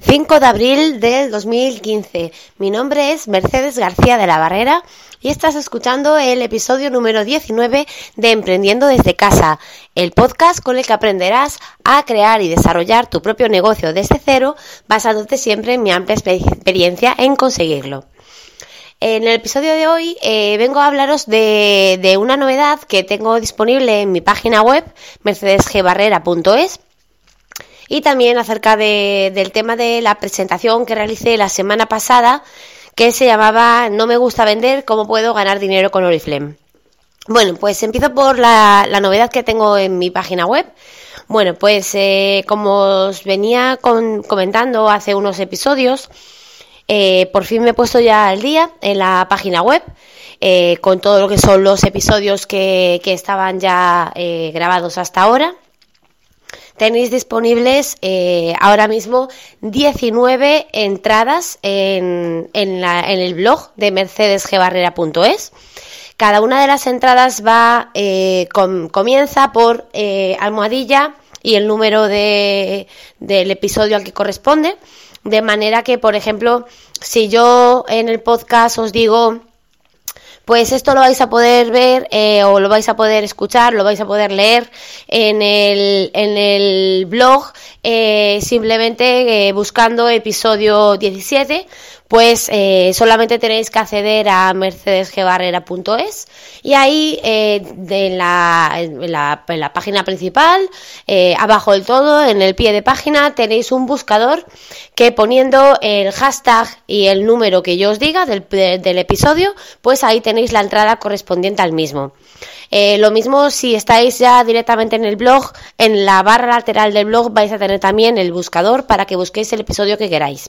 5 de abril del 2015. Mi nombre es Mercedes García de la Barrera y estás escuchando el episodio número 19 de Emprendiendo desde casa, el podcast con el que aprenderás a crear y desarrollar tu propio negocio desde cero, basándote siempre en mi amplia experiencia en conseguirlo. En el episodio de hoy eh, vengo a hablaros de, de una novedad que tengo disponible en mi página web, mercedesgbarrera.es y también acerca del tema de la presentación que realicé la semana pasada que se llamaba No me gusta vender, ¿cómo puedo ganar dinero con Oriflame? Bueno, pues empiezo por la, novedad que tengo en mi página web. Bueno, pues eh, como os venía comentando hace unos episodios, eh, por fin me he puesto ya al día en la página web eh, con todo lo que son los episodios que, que estaban ya grabados hasta ahora tenéis disponibles eh, ahora mismo 19 entradas en, en, el blog de mercedesgbarrera.es. Cada una de las entradas va eh, comienza por eh, almohadilla y el número de, del episodio al que corresponde. De manera que, por ejemplo, si yo en el podcast os digo pues esto lo vais a poder ver eh, o lo vais a poder escuchar, lo vais a poder leer en el, en el blog eh, simplemente eh, buscando episodio 17 pues eh, solamente tenéis que acceder a mercedesgbarrera.es y ahí eh, en, la, en, la, página principal, eh, abajo del todo, en el pie de página, tenéis un buscador que poniendo el hashtag y el número que yo os diga del, del episodio, pues ahí tenéis la entrada correspondiente al mismo. Lo mismo si estáis ya directamente en el blog, en la barra lateral del blog vais a tener también el buscador para que busquéis el episodio que queráis.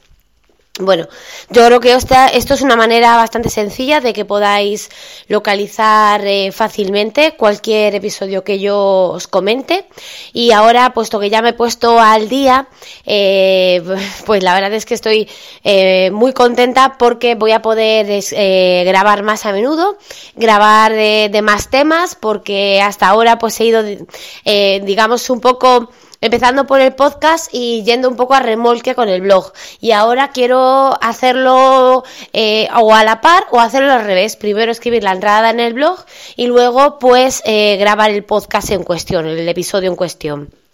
Bueno, yo creo que esto es una manera bastante sencilla de que podáis localizar eh, fácilmente cualquier episodio que yo os comente. Y ahora, puesto que ya me he puesto al día, eh, pues la verdad es que estoy eh, muy contenta porque voy a poder grabar más a menudo, grabar de, de, más temas, porque hasta ahora pues he ido, digamos, un poco empezando por el podcast y yendo un poco a remolque con el blog. Y ahora quiero hacerlo eh, o a la par o hacerlo al revés. Primero escribir la entrada en el blog y luego pues eh, grabar el podcast en cuestión, el episodio en cuestión.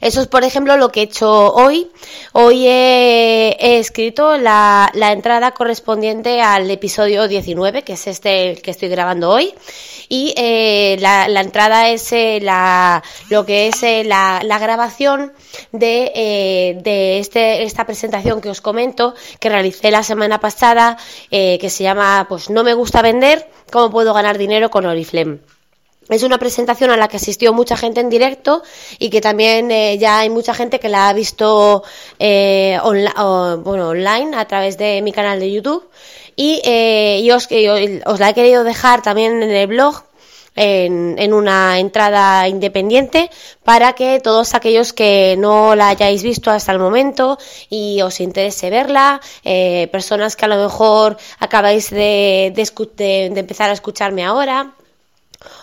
Eso es, por ejemplo, lo que he hecho hoy. Hoy he, escrito la, entrada correspondiente al episodio 19, que es este que estoy grabando hoy. Y eh, la, entrada es eh, la, lo que es eh, la, grabación de, de este, esta presentación que os comento, que realicé la semana pasada, que se llama pues No me gusta vender, cómo puedo ganar dinero con Oriflame. Es una presentación a la que asistió mucha gente en directo y que también eh, ya hay mucha gente que la ha visto eh, bueno, online a través de mi canal de YouTube. Y, eh, os, os, la he querido dejar también en el blog en, en, una entrada independiente para que todos aquellos que no la hayáis visto hasta el momento y os interese verla, eh, personas que a lo mejor acabáis de, de empezar a escucharme ahora,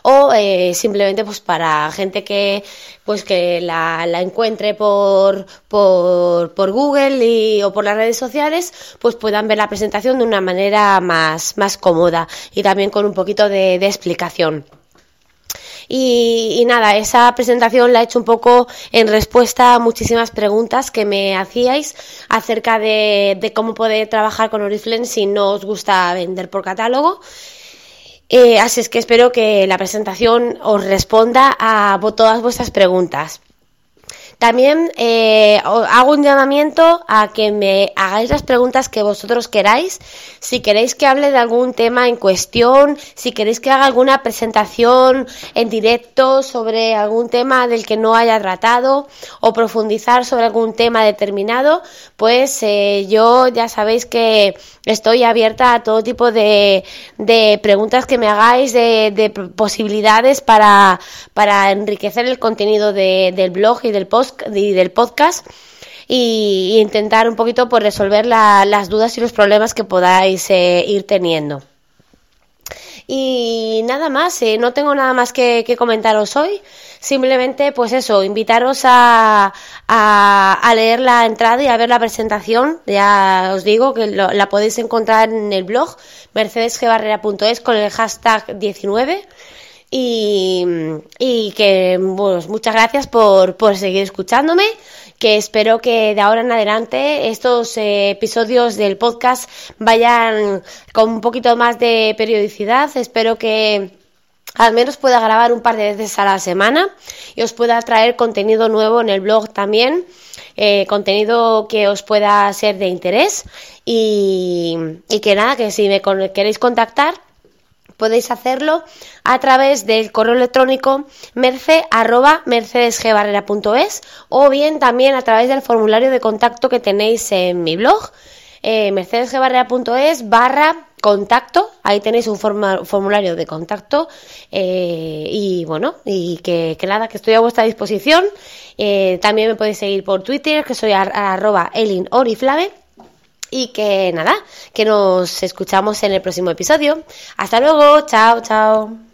o eh, simplemente pues para gente que pues que la, la encuentre por, por, por Google y, o por las redes sociales pues puedan ver la presentación de una manera más, más cómoda y también con un poquito de, explicación. Y, y, nada, esa presentación la he hecho un poco en respuesta a muchísimas preguntas que me hacíais acerca de, de cómo poder trabajar con Oriflame si no os gusta vender por catálogo. Eh, así es que espero que la presentación os responda a todas vuestras preguntas. También eh, hago un llamamiento a que me hagáis las preguntas que vosotros queráis. Si queréis que hable de algún tema en cuestión, si queréis que haga alguna presentación en directo sobre algún tema del que no haya tratado o profundizar sobre algún tema determinado, pues eh, yo ya sabéis que estoy abierta a todo tipo de, de preguntas que me hagáis, de, de posibilidades para, para enriquecer el contenido de, del blog y del post del podcast y, intentar un poquito por resolver las dudas y los problemas que podáis eh, ir teniendo. Y nada más, eh, no tengo nada más que, comentaros hoy. Simplemente, pues eso, invitaros a, a, leer la entrada y a ver la presentación. Ya os digo que la podéis encontrar en el blog mercedesgebarrera.es con el hashtag 19. Y, y que, bueno, muchas gracias por, por seguir escuchándome que espero que de ahora en adelante estos eh, episodios del podcast vayan con un poquito más de periodicidad. Espero que al menos pueda grabar un par de veces a la semana y os pueda traer contenido nuevo en el blog también. Eh, contenido que os pueda ser de interés y, y que nada, que si me queréis contactar podéis hacerlo a través del correo electrónico merce o bien también a través del formulario de contacto que tenéis en mi blog eh, mercedesgebarrera.es barra contacto, ahí tenéis un formulario de contacto eh, y bueno, y que, nada, que estoy a vuestra disposición. Eh, también me podéis seguir por Twitter, que soy arroba elinoriflave y que nada, que nos escuchamos en el próximo episodio. Hasta luego, chao, chao.